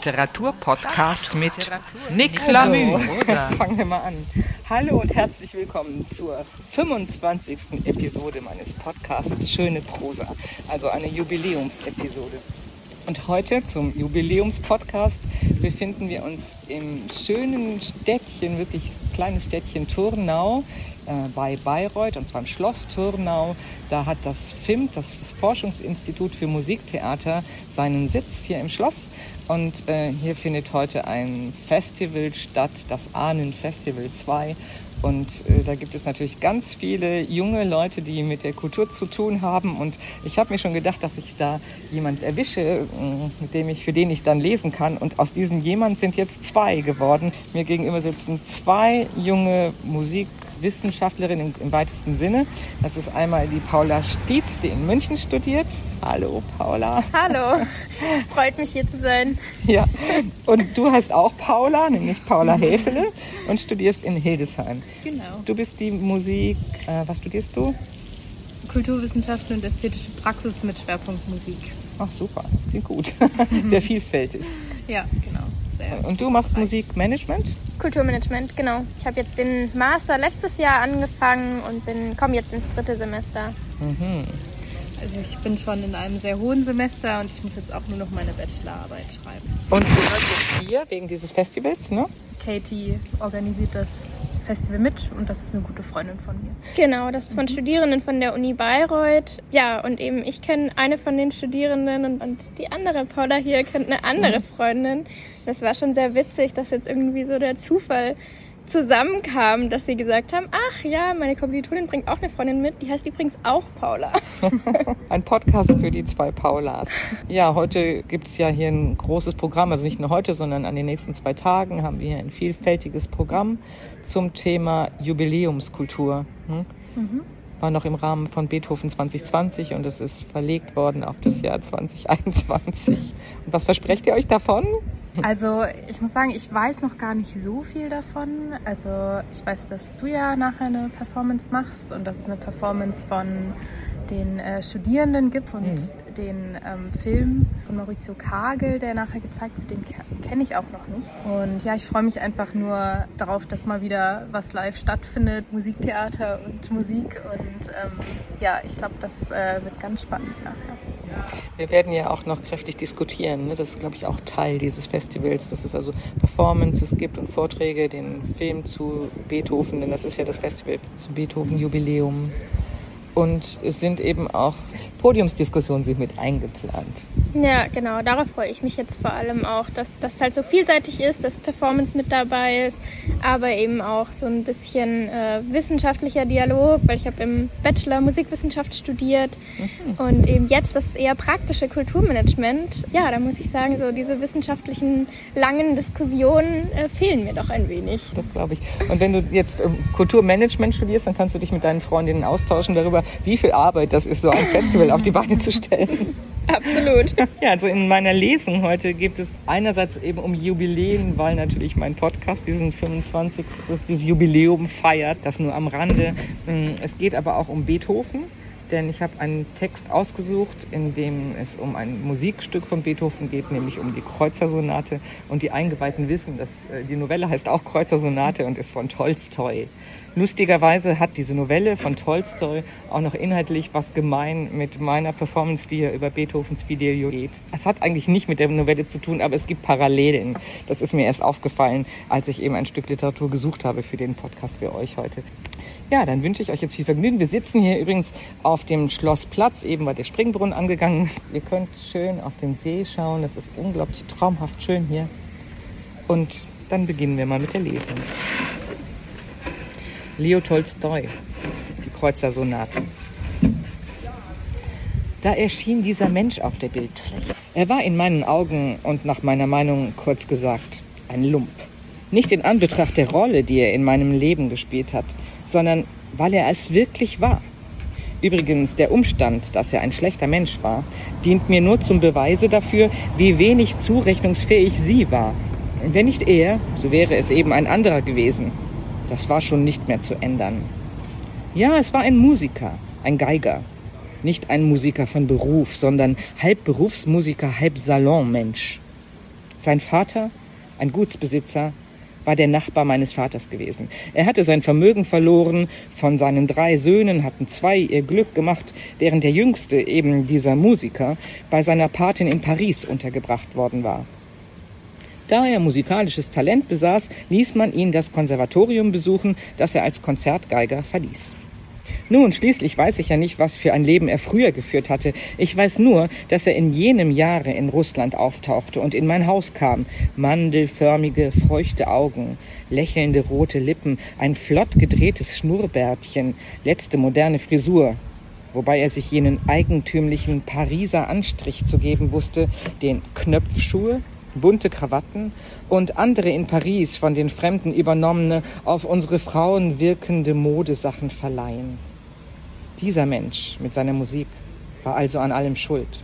Literaturpodcast mit Nick Lamü. Fangen wir mal an. Hallo und herzlich willkommen zur 25. Episode meines Podcasts Schöne Prosa, also eine Jubiläumsepisode. Und heute zum Jubiläumspodcast befinden wir uns im schönen Städtchen, wirklich kleines Städtchen Turnau äh, bei Bayreuth, und zwar im Schloss Turnau. Da hat das FIMT, das Forschungsinstitut für Musiktheater, seinen Sitz hier im Schloss. Und äh, hier findet heute ein Festival statt, das Ahnen Festival 2. Und äh, da gibt es natürlich ganz viele junge Leute, die mit der Kultur zu tun haben. Und ich habe mir schon gedacht, dass ich da jemand erwische, äh, mit dem ich, für den ich dann lesen kann. Und aus diesem jemand sind jetzt zwei geworden. Mir gegenüber sitzen zwei junge Musikwissenschaftlerinnen im, im weitesten Sinne. Das ist einmal die Paula Stietz, die in München studiert. Hallo Paula. Hallo, freut mich hier zu sein. Ja, und du heißt auch Paula, nämlich Paula Häfele und studierst in Hildesheim. Genau. Du bist die Musik, äh, was studierst du? Kulturwissenschaften und ästhetische Praxis mit Schwerpunkt Musik. Ach super, das klingt gut. Sehr vielfältig. Ja, genau. Sehr Und du machst Musikmanagement? Kulturmanagement, genau. Ich habe jetzt den Master letztes Jahr angefangen und bin komme jetzt ins dritte Semester. Also ich bin schon in einem sehr hohen Semester und ich muss jetzt auch nur noch meine Bachelorarbeit schreiben. Und ihr seid jetzt hier wegen dieses Festivals, ne? Katie organisiert das Festival mit und das ist eine gute Freundin von mir. Genau, das ist von Studierenden von der Uni Bayreuth. Ja, und eben ich kenne eine von den Studierenden und, und die andere Paula hier kennt eine andere Freundin. Das war schon sehr witzig, dass jetzt irgendwie so der Zufall zusammenkam, dass sie gesagt haben, ach ja, meine Kommilitonin bringt auch eine Freundin mit, die heißt übrigens auch Paula. Ein Podcast für die zwei Paulas. Ja, heute gibt es ja hier ein großes Programm, also nicht nur heute, sondern an den nächsten zwei Tagen haben wir hier ein vielfältiges Programm zum Thema Jubiläumskultur. Hm? War noch im Rahmen von Beethoven 2020 und es ist verlegt worden auf das Jahr 2021. Und was versprecht ihr euch davon? Also ich muss sagen, ich weiß noch gar nicht so viel davon. Also ich weiß, dass du ja nachher eine Performance machst und dass es eine Performance von den äh, Studierenden gibt und den ähm, Film von Maurizio Kagel, der nachher gezeigt wird, den ke- kenne ich auch noch nicht. Und ja, ich freue mich einfach nur darauf, dass mal wieder was live stattfindet, Musiktheater und Musik. Und ähm, ja, ich glaube, das äh, wird ganz spannend nachher. Wir werden ja auch noch kräftig diskutieren. Ne? Das ist, glaube ich, auch Teil dieses Festivals, dass es also Performances gibt und Vorträge, den Film zu Beethoven, denn das ist ja das Festival zum Beethoven-Jubiläum. Und es sind eben auch Podiumsdiskussionen sind mit eingeplant. Ja, genau. Darauf freue ich mich jetzt vor allem auch, dass das halt so vielseitig ist, dass Performance mit dabei ist, aber eben auch so ein bisschen äh, wissenschaftlicher Dialog, weil ich habe im Bachelor Musikwissenschaft studiert und eben jetzt das eher praktische Kulturmanagement. Ja, da muss ich sagen, so diese wissenschaftlichen langen Diskussionen äh, fehlen mir doch ein wenig. Das glaube ich. Und wenn du jetzt ähm, Kulturmanagement studierst, dann kannst du dich mit deinen Freundinnen austauschen darüber, wie viel Arbeit das ist, so ein Festival auf die Beine zu stellen. Absolut. Ja, also in meiner Lesung heute geht es einerseits eben um Jubiläen, weil natürlich mein Podcast diesen 25. dieses Jubiläum feiert, das nur am Rande. Mm, Es geht aber auch um Beethoven, denn ich habe einen Text ausgesucht, in dem es um ein Musikstück von Beethoven geht, nämlich um die Kreuzersonate. Und die Eingeweihten wissen, dass äh, die Novelle heißt auch Kreuzersonate und ist von Tolstoi. Lustigerweise hat diese Novelle von Tolstoi auch noch inhaltlich was gemein mit meiner Performance, die ja über Beethovens Fidelio geht. Es hat eigentlich nicht mit der Novelle zu tun, aber es gibt Parallelen. Das ist mir erst aufgefallen, als ich eben ein Stück Literatur gesucht habe für den Podcast für euch heute. Ja, dann wünsche ich euch jetzt viel Vergnügen. Wir sitzen hier übrigens auf dem Schlossplatz, eben war der Springbrunnen angegangen. Ihr könnt schön auf den See schauen. Das ist unglaublich traumhaft schön hier. Und dann beginnen wir mal mit der Lesung. Leo Tolstoi, die Kreuzersonate. Da erschien dieser Mensch auf der Bildfläche. Er war in meinen Augen und nach meiner Meinung kurz gesagt ein Lump. Nicht in Anbetracht der Rolle, die er in meinem Leben gespielt hat, sondern weil er es wirklich war. Übrigens, der Umstand, dass er ein schlechter Mensch war, dient mir nur zum Beweise dafür, wie wenig zurechnungsfähig sie war. Wenn nicht er, so wäre es eben ein anderer gewesen. Das war schon nicht mehr zu ändern. Ja, es war ein Musiker, ein Geiger. Nicht ein Musiker von Beruf, sondern halb Berufsmusiker, halb Salonmensch. Sein Vater, ein Gutsbesitzer, war der Nachbar meines Vaters gewesen. Er hatte sein Vermögen verloren, von seinen drei Söhnen hatten zwei ihr Glück gemacht, während der jüngste, eben dieser Musiker, bei seiner Patin in Paris untergebracht worden war. Da er musikalisches Talent besaß, ließ man ihn das Konservatorium besuchen, das er als Konzertgeiger verließ. Nun, schließlich weiß ich ja nicht, was für ein Leben er früher geführt hatte. Ich weiß nur, dass er in jenem Jahre in Russland auftauchte und in mein Haus kam. Mandelförmige, feuchte Augen, lächelnde rote Lippen, ein flott gedrehtes Schnurrbärtchen, letzte moderne Frisur, wobei er sich jenen eigentümlichen Pariser Anstrich zu geben wusste, den Knöpfschuhe, bunte Krawatten und andere in Paris von den Fremden übernommene, auf unsere Frauen wirkende Modesachen verleihen. Dieser Mensch mit seiner Musik war also an allem schuld.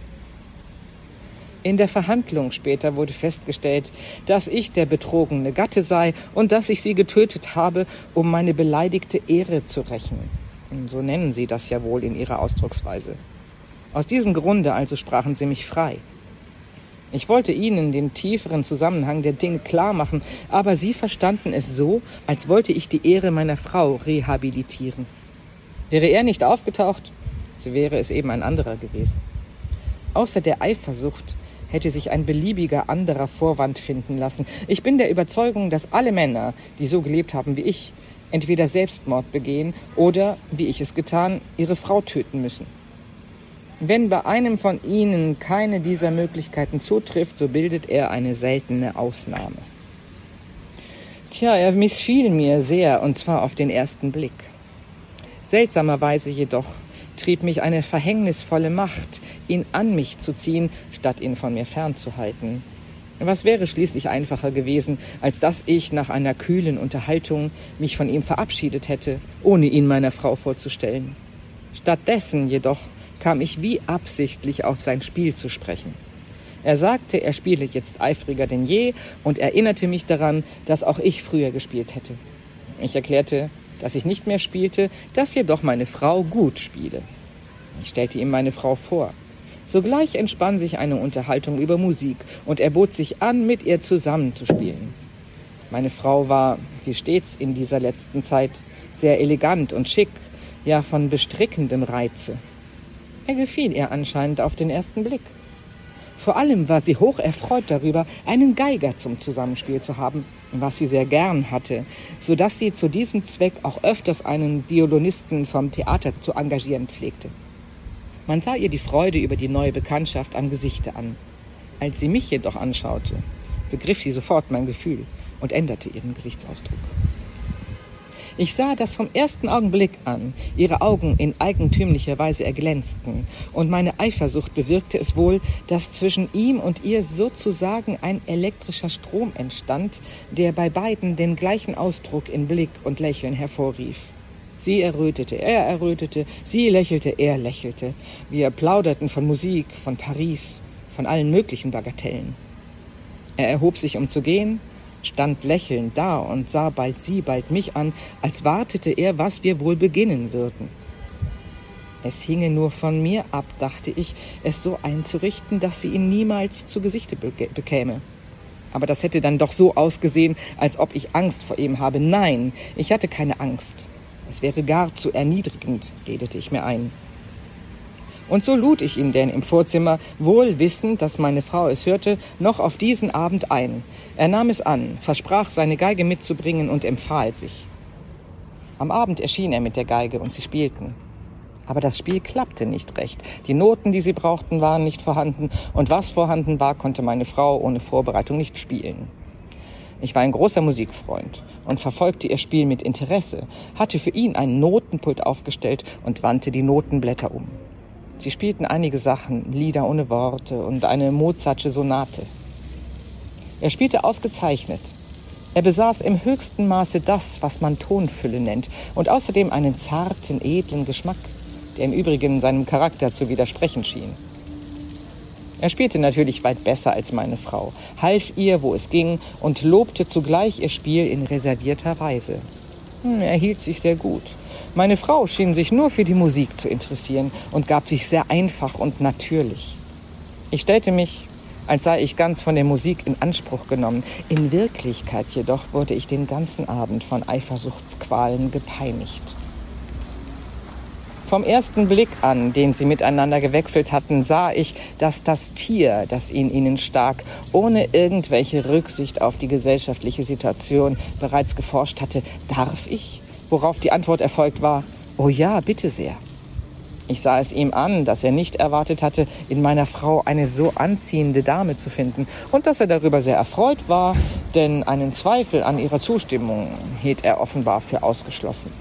In der Verhandlung später wurde festgestellt, dass ich der betrogene Gatte sei und dass ich sie getötet habe, um meine beleidigte Ehre zu rächen. So nennen sie das ja wohl in ihrer Ausdrucksweise. Aus diesem Grunde also sprachen sie mich frei. Ich wollte ihnen den tieferen Zusammenhang der Dinge klar machen, aber sie verstanden es so, als wollte ich die Ehre meiner Frau rehabilitieren. Wäre er nicht aufgetaucht, so wäre es eben ein anderer gewesen. Außer der Eifersucht hätte sich ein beliebiger anderer Vorwand finden lassen. Ich bin der Überzeugung, dass alle Männer, die so gelebt haben wie ich, entweder Selbstmord begehen oder, wie ich es getan, ihre Frau töten müssen. Wenn bei einem von ihnen keine dieser Möglichkeiten zutrifft, so bildet er eine seltene Ausnahme. Tja, er missfiel mir sehr, und zwar auf den ersten Blick. Seltsamerweise jedoch trieb mich eine verhängnisvolle Macht, ihn an mich zu ziehen, statt ihn von mir fernzuhalten. Was wäre schließlich einfacher gewesen, als dass ich nach einer kühlen Unterhaltung mich von ihm verabschiedet hätte, ohne ihn meiner Frau vorzustellen. Stattdessen jedoch kam ich wie absichtlich auf sein Spiel zu sprechen. Er sagte, er spiele jetzt eifriger denn je und erinnerte mich daran, dass auch ich früher gespielt hätte. Ich erklärte, dass ich nicht mehr spielte, dass jedoch meine Frau gut spiele. Ich stellte ihm meine Frau vor. Sogleich entspann sich eine Unterhaltung über Musik und er bot sich an, mit ihr zusammenzuspielen. Meine Frau war, wie stets in dieser letzten Zeit, sehr elegant und schick, ja von bestrickendem Reize. Er gefiel ihr anscheinend auf den ersten Blick. Vor allem war sie hoch erfreut darüber, einen Geiger zum Zusammenspiel zu haben, was sie sehr gern hatte, so dass sie zu diesem Zweck auch öfters einen Violinisten vom Theater zu engagieren pflegte. Man sah ihr die Freude über die neue Bekanntschaft am Gesichte an. Als sie mich jedoch anschaute, begriff sie sofort mein Gefühl und änderte ihren Gesichtsausdruck. Ich sah, dass vom ersten Augenblick an ihre Augen in eigentümlicher Weise erglänzten, und meine Eifersucht bewirkte es wohl, dass zwischen ihm und ihr sozusagen ein elektrischer Strom entstand, der bei beiden den gleichen Ausdruck in Blick und Lächeln hervorrief. Sie errötete, er errötete, sie lächelte, er lächelte. Wir plauderten von Musik, von Paris, von allen möglichen Bagatellen. Er erhob sich, um zu gehen, stand lächelnd da und sah bald sie, bald mich an, als wartete er, was wir wohl beginnen würden. Es hinge nur von mir ab, dachte ich, es so einzurichten, dass sie ihn niemals zu Gesichte bekäme. Aber das hätte dann doch so ausgesehen, als ob ich Angst vor ihm habe. Nein, ich hatte keine Angst. Es wäre gar zu erniedrigend, redete ich mir ein. Und so lud ich ihn denn im Vorzimmer, wohl wissend, dass meine Frau es hörte, noch auf diesen Abend ein. Er nahm es an, versprach, seine Geige mitzubringen und empfahl sich. Am Abend erschien er mit der Geige und sie spielten. Aber das Spiel klappte nicht recht. Die Noten, die sie brauchten, waren nicht vorhanden, und was vorhanden war, konnte meine Frau ohne Vorbereitung nicht spielen. Ich war ein großer Musikfreund und verfolgte ihr Spiel mit Interesse, hatte für ihn einen Notenpult aufgestellt und wandte die Notenblätter um. Sie spielten einige Sachen, Lieder ohne Worte und eine Mozartsche Sonate. Er spielte ausgezeichnet. Er besaß im höchsten Maße das, was man Tonfülle nennt, und außerdem einen zarten, edlen Geschmack, der im Übrigen seinem Charakter zu widersprechen schien. Er spielte natürlich weit besser als meine Frau, half ihr, wo es ging, und lobte zugleich ihr Spiel in reservierter Weise. Hm, er hielt sich sehr gut Meine Frau schien sich nur für die Musik zu interessieren und gab sich sehr einfach und natürlich. Ich stellte mich, als sei ich ganz von der Musik in Anspruch genommen. In Wirklichkeit jedoch wurde ich den ganzen Abend von Eifersuchtsqualen gepeinigt. Vom ersten Blick an, den sie miteinander gewechselt hatten, sah ich, dass das Tier, das in ihnen stak, ohne irgendwelche Rücksicht auf die gesellschaftliche Situation bereits geforscht hatte, darf ich? Worauf die Antwort erfolgt war, oh ja, bitte sehr. Ich sah es ihm an, dass er nicht erwartet hatte, in meiner Frau eine so anziehende Dame zu finden und dass er darüber sehr erfreut war, denn einen Zweifel an ihrer Zustimmung hielt er offenbar für ausgeschlossen.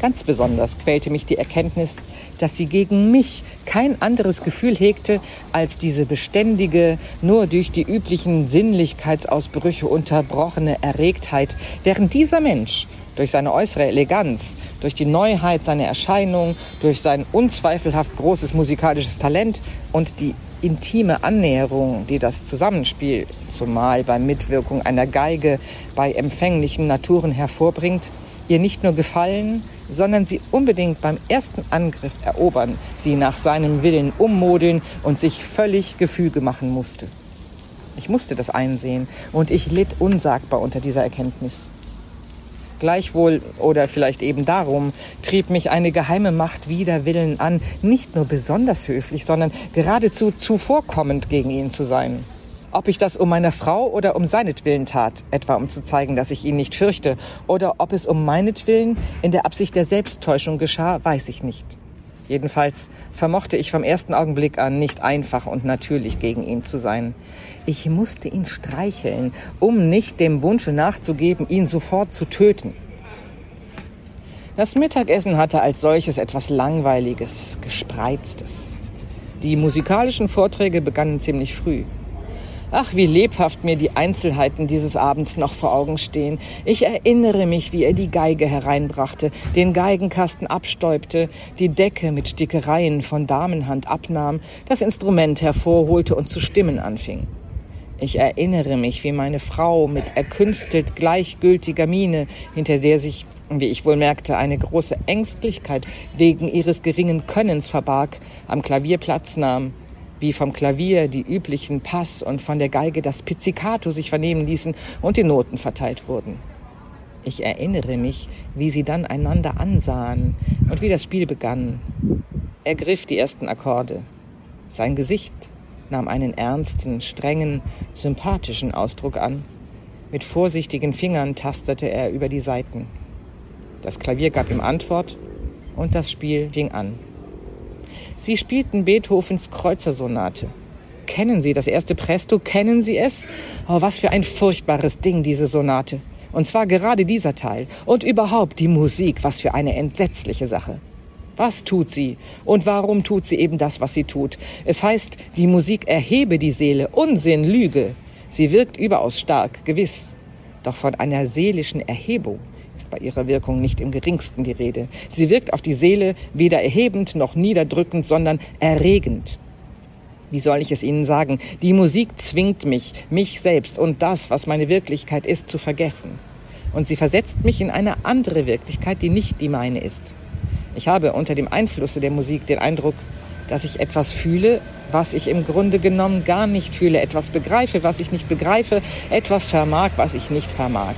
Ganz besonders quälte mich die Erkenntnis, dass sie gegen mich kein anderes Gefühl hegte als diese beständige, nur durch die üblichen Sinnlichkeitsausbrüche unterbrochene Erregtheit, während dieser Mensch durch seine äußere Eleganz, durch die Neuheit seiner Erscheinung, durch sein unzweifelhaft großes musikalisches Talent und die intime Annäherung, die das Zusammenspiel, zumal bei Mitwirkung einer Geige bei empfänglichen Naturen hervorbringt, ihr nicht nur gefallen, sondern sie unbedingt beim ersten Angriff erobern, sie nach seinem Willen ummodeln und sich völlig Gefüge machen musste. Ich musste das einsehen und ich litt unsagbar unter dieser Erkenntnis. Gleichwohl oder vielleicht eben darum trieb mich eine geheime Macht wider Willen an, nicht nur besonders höflich, sondern geradezu zuvorkommend gegen ihn zu sein. Ob ich das um meiner Frau oder um seinetwillen tat, etwa um zu zeigen, dass ich ihn nicht fürchte, oder ob es um meinetwillen in der Absicht der Selbsttäuschung geschah, weiß ich nicht. Jedenfalls vermochte ich vom ersten Augenblick an nicht einfach und natürlich gegen ihn zu sein. Ich musste ihn streicheln, um nicht dem Wunsche nachzugeben, ihn sofort zu töten. Das Mittagessen hatte als solches etwas Langweiliges, Gespreiztes. Die musikalischen Vorträge begannen ziemlich früh. Ach, wie lebhaft mir die Einzelheiten dieses Abends noch vor Augen stehen. Ich erinnere mich, wie er die Geige hereinbrachte, den Geigenkasten abstäubte, die Decke mit Stickereien von Damenhand abnahm, das Instrument hervorholte und zu stimmen anfing. Ich erinnere mich, wie meine Frau mit erkünstelt gleichgültiger Miene, hinter der sich, wie ich wohl merkte, eine große Ängstlichkeit wegen ihres geringen Könnens verbarg, am Klavier Platz nahm, wie vom Klavier die üblichen Pass und von der Geige das Pizzicato sich vernehmen ließen und die Noten verteilt wurden. Ich erinnere mich, wie sie dann einander ansahen und wie das Spiel begann. Er griff die ersten Akkorde. Sein Gesicht nahm einen ernsten, strengen, sympathischen Ausdruck an. Mit vorsichtigen Fingern tastete er über die Saiten. Das Klavier gab ihm Antwort und das Spiel fing an. Sie spielten Beethovens Kreuzersonate. Kennen Sie das erste Presto? Kennen Sie es? Oh, was für ein furchtbares Ding, diese Sonate. Und zwar gerade dieser Teil. Und überhaupt die Musik, was für eine entsetzliche Sache. Was tut sie? Und warum tut sie eben das, was sie tut? Es heißt, die Musik erhebe die Seele. Unsinn, Lüge. Sie wirkt überaus stark, gewiss. Doch von einer seelischen Erhebung ist bei ihrer Wirkung nicht im geringsten die Rede. Sie wirkt auf die Seele weder erhebend noch niederdrückend, sondern erregend. Wie soll ich es Ihnen sagen? Die Musik zwingt mich, mich selbst und das, was meine Wirklichkeit ist, zu vergessen. Und sie versetzt mich in eine andere Wirklichkeit, die nicht die meine ist. Ich habe unter dem Einflusse der Musik den Eindruck, dass ich etwas fühle, was ich im Grunde genommen gar nicht fühle, etwas begreife, was ich nicht begreife, etwas vermag, was ich nicht vermag.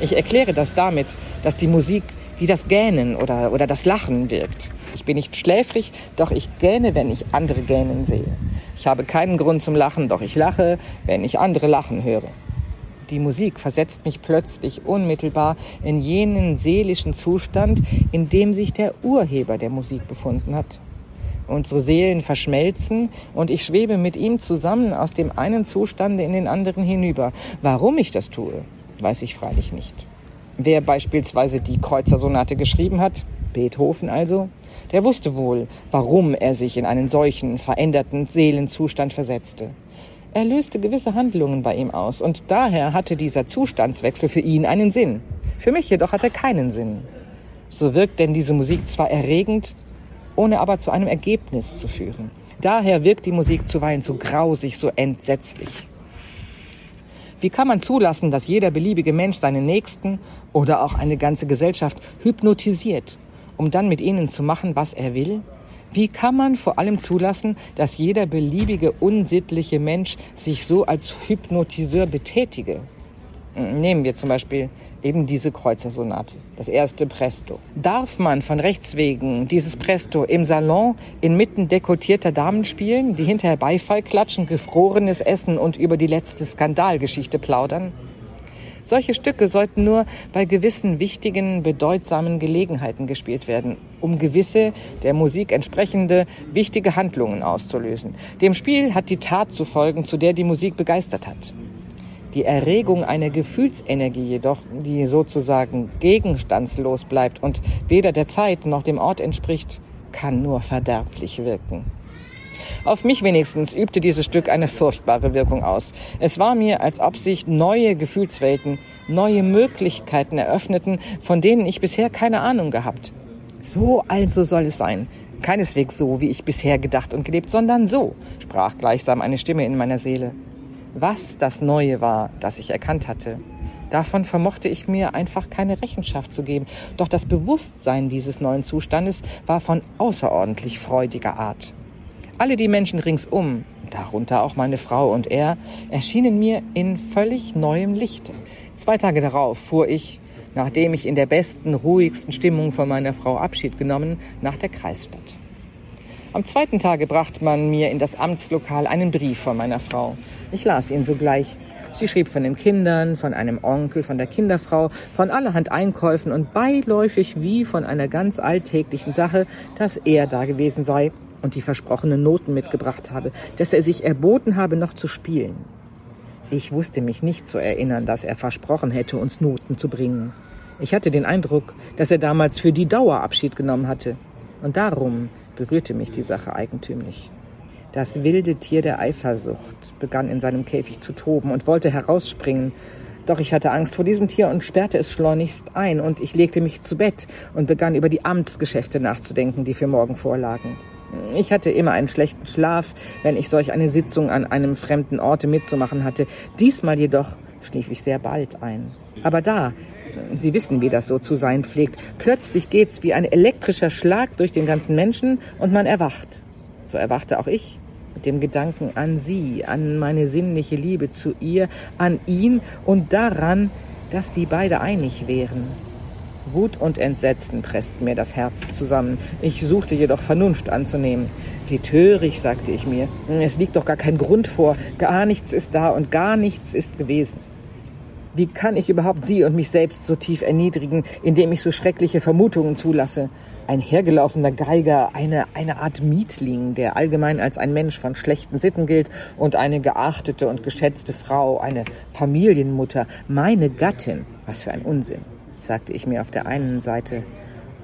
Ich erkläre das damit, dass die Musik wie das Gähnen oder, oder das Lachen wirkt. Ich bin nicht schläfrig, doch ich gähne, wenn ich andere gähnen sehe. Ich habe keinen Grund zum Lachen, doch ich lache, wenn ich andere lachen höre. Die Musik versetzt mich plötzlich unmittelbar in jenen seelischen Zustand, in dem sich der Urheber der Musik befunden hat. Unsere Seelen verschmelzen und ich schwebe mit ihm zusammen aus dem einen Zustande in den anderen hinüber. Warum ich das tue, weiß ich freilich nicht. Wer beispielsweise die Kreuzersonate geschrieben hat, Beethoven also, der wusste wohl, warum er sich in einen solchen veränderten Seelenzustand versetzte. Er löste gewisse Handlungen bei ihm aus und daher hatte dieser Zustandswechsel für ihn einen Sinn. Für mich jedoch hat er keinen Sinn. So wirkt denn diese Musik zwar erregend, ohne aber zu einem Ergebnis zu führen. Daher wirkt die Musik zuweilen so grausig, so entsetzlich. Wie kann man zulassen, dass jeder beliebige Mensch seinen Nächsten oder auch eine ganze Gesellschaft hypnotisiert, um dann mit ihnen zu machen, was er will? Wie kann man vor allem zulassen, dass jeder beliebige unsittliche Mensch sich so als Hypnotiseur betätige? Nehmen wir zum Beispiel eben diese Kreuzersonate, das erste Presto. Darf man von Rechts wegen dieses Presto im Salon inmitten dekotierter Damen spielen, die hinterher Beifall klatschen, gefrorenes Essen und über die letzte Skandalgeschichte plaudern? Solche Stücke sollten nur bei gewissen wichtigen, bedeutsamen Gelegenheiten gespielt werden, um gewisse der Musik entsprechende wichtige Handlungen auszulösen. Dem Spiel hat die Tat zu folgen, zu der die Musik begeistert hat. Die Erregung einer Gefühlsenergie jedoch, die sozusagen gegenstandslos bleibt und weder der Zeit noch dem Ort entspricht, kann nur verderblich wirken. Auf mich wenigstens übte dieses Stück eine furchtbare Wirkung aus. Es war mir, als ob sich neue Gefühlswelten, neue Möglichkeiten eröffneten, von denen ich bisher keine Ahnung gehabt. So also soll es sein. Keineswegs so, wie ich bisher gedacht und gelebt, sondern so, sprach gleichsam eine Stimme in meiner Seele was das Neue war, das ich erkannt hatte. Davon vermochte ich mir einfach keine Rechenschaft zu geben. Doch das Bewusstsein dieses neuen Zustandes war von außerordentlich freudiger Art. Alle die Menschen ringsum, darunter auch meine Frau und er, erschienen mir in völlig neuem Lichte. Zwei Tage darauf fuhr ich, nachdem ich in der besten, ruhigsten Stimmung von meiner Frau Abschied genommen, nach der Kreisstadt. Am zweiten Tage brachte man mir in das Amtslokal einen Brief von meiner Frau. Ich las ihn sogleich. Sie schrieb von den Kindern, von einem Onkel, von der Kinderfrau, von allerhand Einkäufen und beiläufig wie von einer ganz alltäglichen Sache, dass er da gewesen sei und die versprochenen Noten mitgebracht habe, dass er sich erboten habe, noch zu spielen. Ich wusste mich nicht zu erinnern, dass er versprochen hätte, uns Noten zu bringen. Ich hatte den Eindruck, dass er damals für die Dauer Abschied genommen hatte. Und darum berührte mich die Sache eigentümlich. Das wilde Tier der Eifersucht begann in seinem Käfig zu toben und wollte herausspringen. Doch ich hatte Angst vor diesem Tier und sperrte es schleunigst ein, und ich legte mich zu Bett und begann über die Amtsgeschäfte nachzudenken, die für morgen vorlagen. Ich hatte immer einen schlechten Schlaf, wenn ich solch eine Sitzung an einem fremden Orte mitzumachen hatte. Diesmal jedoch schlief ich sehr bald ein. Aber da, Sie wissen, wie das so zu sein pflegt. Plötzlich geht's wie ein elektrischer Schlag durch den ganzen Menschen und man erwacht. So erwachte auch ich mit dem Gedanken an Sie, an meine sinnliche Liebe zu ihr, an ihn und daran, dass sie beide einig wären. Wut und Entsetzen pressten mir das Herz zusammen. Ich suchte jedoch Vernunft anzunehmen. Wie töricht, sagte ich mir. Es liegt doch gar kein Grund vor. Gar nichts ist da und gar nichts ist gewesen. Wie kann ich überhaupt Sie und mich selbst so tief erniedrigen, indem ich so schreckliche Vermutungen zulasse? Ein hergelaufener Geiger, eine, eine Art Mietling, der allgemein als ein Mensch von schlechten Sitten gilt und eine geachtete und geschätzte Frau, eine Familienmutter, meine Gattin. Was für ein Unsinn, sagte ich mir auf der einen Seite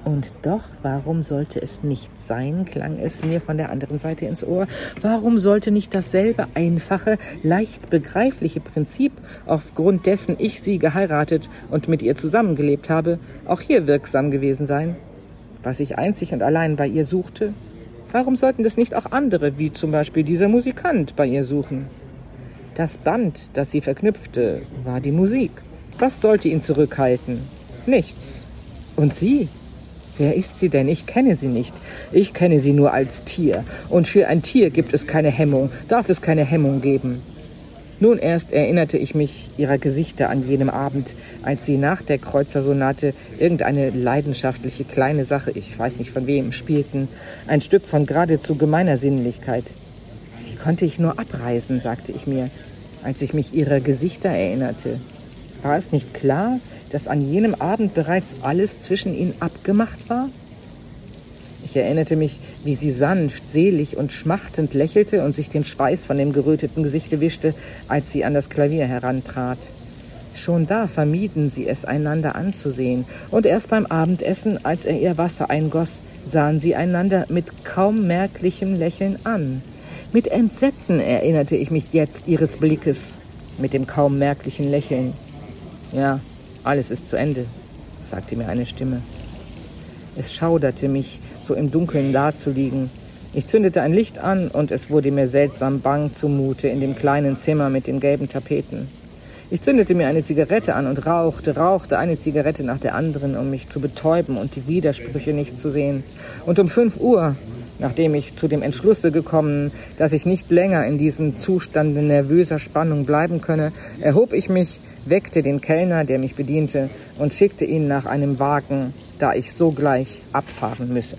und doch, warum sollte es nicht sein, klang es mir von der anderen Seite ins Ohr. Warum sollte nicht dasselbe einfache, leicht begreifliche Prinzip, aufgrund dessen ich sie geheiratet und mit ihr zusammengelebt habe, auch hier wirksam gewesen sein? Was ich einzig und allein bei ihr suchte? Warum sollten das nicht auch andere, wie zum Beispiel dieser Musikant, bei ihr suchen? Das Band, das sie verknüpfte, war die Musik. Was sollte ihn zurückhalten? Nichts. Und sie? Wer ist sie denn? Ich kenne sie nicht. Ich kenne sie nur als Tier. Und für ein Tier gibt es keine Hemmung, darf es keine Hemmung geben. Nun erst erinnerte ich mich ihrer Gesichter an jenem Abend, als sie nach der Kreuzersonate irgendeine leidenschaftliche kleine Sache, ich weiß nicht von wem, spielten, ein Stück von geradezu gemeiner Sinnlichkeit. Wie konnte ich nur abreisen, sagte ich mir, als ich mich ihrer Gesichter erinnerte. War es nicht klar, dass an jenem Abend bereits alles zwischen ihnen abgemacht war? Ich erinnerte mich, wie sie sanft, selig und schmachtend lächelte und sich den Schweiß von dem geröteten Gesichte wischte, als sie an das Klavier herantrat. Schon da vermieden sie es, einander anzusehen, und erst beim Abendessen, als er ihr Wasser eingoss, sahen sie einander mit kaum merklichem Lächeln an. Mit Entsetzen erinnerte ich mich jetzt ihres Blickes, mit dem kaum merklichen Lächeln. Ja, alles ist zu Ende, sagte mir eine Stimme. Es schauderte mich, so im Dunkeln dazuliegen. Ich zündete ein Licht an und es wurde mir seltsam bang zumute in dem kleinen Zimmer mit den gelben Tapeten. Ich zündete mir eine Zigarette an und rauchte, rauchte eine Zigarette nach der anderen, um mich zu betäuben und die Widersprüche nicht zu sehen. Und um fünf Uhr, nachdem ich zu dem Entschlusse gekommen, dass ich nicht länger in diesem Zustande nervöser Spannung bleiben könne, erhob ich mich, weckte den Kellner, der mich bediente, und schickte ihn nach einem Wagen, da ich sogleich abfahren müsse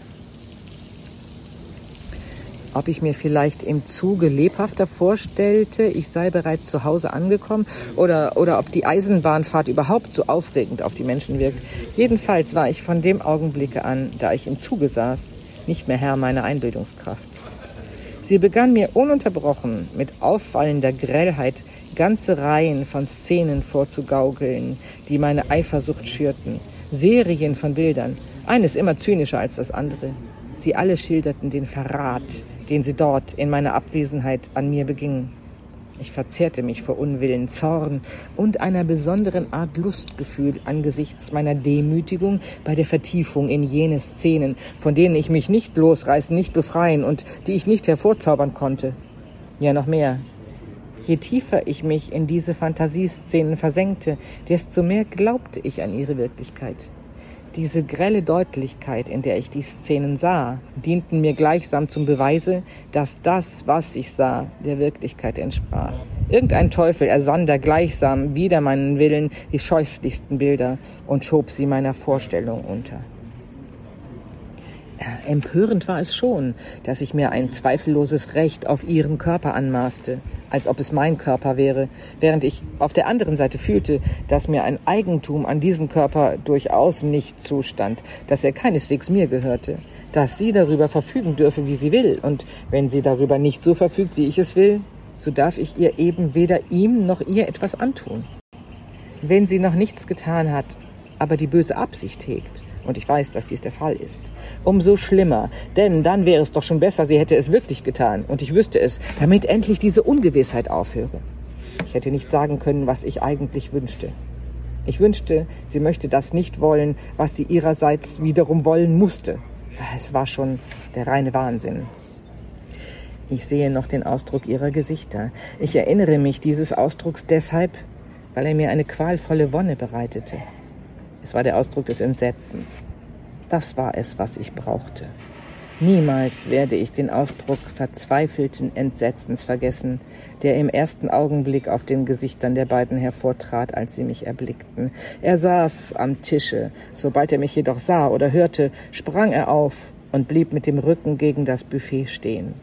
ob ich mir vielleicht im Zuge lebhafter vorstellte, ich sei bereits zu Hause angekommen oder, oder ob die Eisenbahnfahrt überhaupt so aufregend auf die Menschen wirkt. Jedenfalls war ich von dem Augenblicke an, da ich im Zuge saß, nicht mehr Herr meiner Einbildungskraft. Sie begann mir ununterbrochen mit auffallender Grellheit ganze Reihen von Szenen vorzugaukeln, die meine Eifersucht schürten, Serien von Bildern, eines immer zynischer als das andere. Sie alle schilderten den Verrat, den sie dort in meiner Abwesenheit an mir begingen. Ich verzehrte mich vor Unwillen, Zorn und einer besonderen Art Lustgefühl angesichts meiner Demütigung bei der Vertiefung in jene Szenen, von denen ich mich nicht losreißen, nicht befreien und die ich nicht hervorzaubern konnte. Ja, noch mehr. Je tiefer ich mich in diese Fantasieszenen versenkte, desto mehr glaubte ich an ihre Wirklichkeit. Diese grelle Deutlichkeit, in der ich die Szenen sah, dienten mir gleichsam zum Beweise, dass das, was ich sah, der Wirklichkeit entsprach. Irgendein Teufel ersann da gleichsam wider meinen Willen die scheußlichsten Bilder und schob sie meiner Vorstellung unter. Empörend war es schon, dass ich mir ein zweifelloses Recht auf ihren Körper anmaßte, als ob es mein Körper wäre, während ich auf der anderen Seite fühlte, dass mir ein Eigentum an diesem Körper durchaus nicht zustand, dass er keineswegs mir gehörte, dass sie darüber verfügen dürfe, wie sie will, und wenn sie darüber nicht so verfügt, wie ich es will, so darf ich ihr eben weder ihm noch ihr etwas antun. Wenn sie noch nichts getan hat, aber die böse Absicht hegt, und ich weiß, dass dies der Fall ist. Umso schlimmer, denn dann wäre es doch schon besser, sie hätte es wirklich getan und ich wüsste es, damit endlich diese Ungewissheit aufhöre. Ich hätte nicht sagen können, was ich eigentlich wünschte. Ich wünschte, sie möchte das nicht wollen, was sie ihrerseits wiederum wollen musste. Es war schon der reine Wahnsinn. Ich sehe noch den Ausdruck ihrer Gesichter. Ich erinnere mich dieses Ausdrucks deshalb, weil er mir eine qualvolle Wonne bereitete. Es war der Ausdruck des Entsetzens. Das war es, was ich brauchte. Niemals werde ich den Ausdruck verzweifelten Entsetzens vergessen, der im ersten Augenblick auf den Gesichtern der beiden hervortrat, als sie mich erblickten. Er saß am Tische. Sobald er mich jedoch sah oder hörte, sprang er auf und blieb mit dem Rücken gegen das Buffet stehen.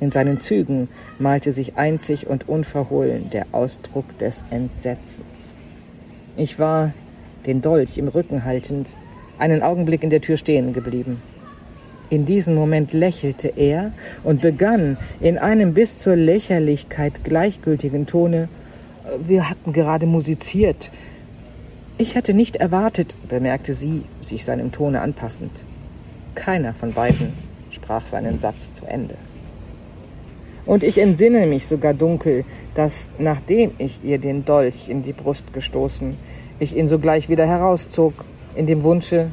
In seinen Zügen malte sich einzig und unverhohlen der Ausdruck des Entsetzens. Ich war den Dolch im Rücken haltend, einen Augenblick in der Tür stehen geblieben. In diesem Moment lächelte er und begann in einem bis zur Lächerlichkeit gleichgültigen Tone Wir hatten gerade musiziert. Ich hätte nicht erwartet, bemerkte sie, sich seinem Tone anpassend. Keiner von beiden sprach seinen Satz zu Ende. Und ich entsinne mich sogar dunkel, dass, nachdem ich ihr den Dolch in die Brust gestoßen, ich ihn sogleich wieder herauszog, in dem Wunsche,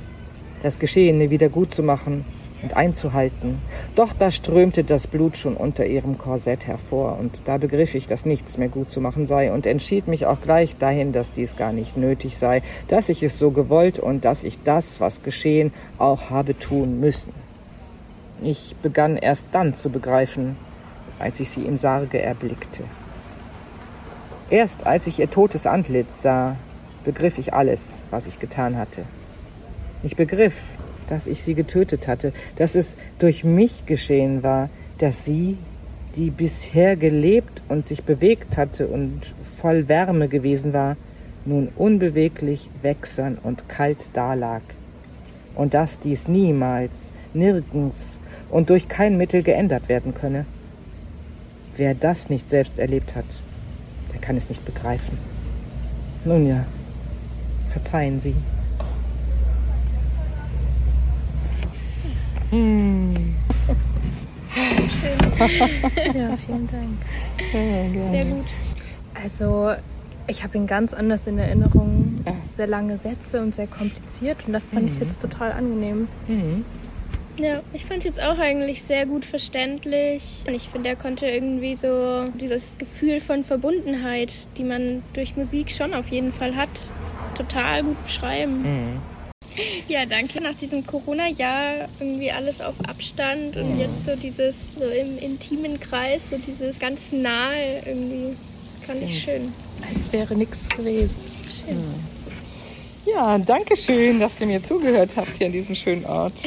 das Geschehene wieder gut zu machen und einzuhalten. Doch da strömte das Blut schon unter ihrem Korsett hervor, und da begriff ich, dass nichts mehr gut zu machen sei, und entschied mich auch gleich dahin, dass dies gar nicht nötig sei, dass ich es so gewollt und dass ich das, was geschehen, auch habe tun müssen. Ich begann erst dann zu begreifen, als ich sie im Sarge erblickte. Erst als ich ihr totes Antlitz sah, begriff ich alles, was ich getan hatte. Ich begriff, dass ich sie getötet hatte, dass es durch mich geschehen war, dass sie, die bisher gelebt und sich bewegt hatte und voll Wärme gewesen war, nun unbeweglich, wächsern und kalt dalag. Und dass dies niemals, nirgends und durch kein Mittel geändert werden könne. Wer das nicht selbst erlebt hat, der kann es nicht begreifen. Nun ja, Verzeihen Sie. Hm. Schön. ja, vielen Dank. Ja, Sehr gut. Also, ich habe ihn ganz anders in Erinnerung. Sehr lange Sätze und sehr kompliziert. Und das fand mhm. ich jetzt total angenehm. Mhm. Ja, ich fand es jetzt auch eigentlich sehr gut verständlich. Und ich finde, er konnte irgendwie so dieses Gefühl von Verbundenheit, die man durch Musik schon auf jeden Fall hat, total gut beschreiben. Mhm. Ja, danke. Nach diesem Corona-Jahr irgendwie alles auf Abstand und jetzt so dieses so im intimen Kreis, so dieses ganz nahe irgendwie. Fand ich schön. Als wäre nichts gewesen. Ja, danke schön, dass ihr mir zugehört habt hier an diesem schönen Ort.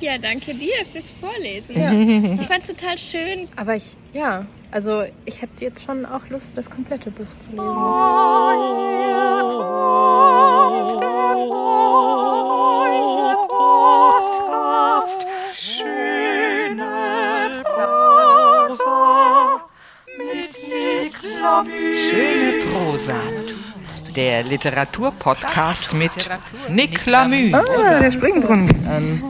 Ja, danke dir fürs Vorlesen. Ich fand es total schön. Aber ich, ja, also ich hätte jetzt schon auch Lust, das komplette Buch zu lesen. Schöne Prosa. Der Literaturpodcast mit Nick Lamü. Ah, der Springbrunnen an.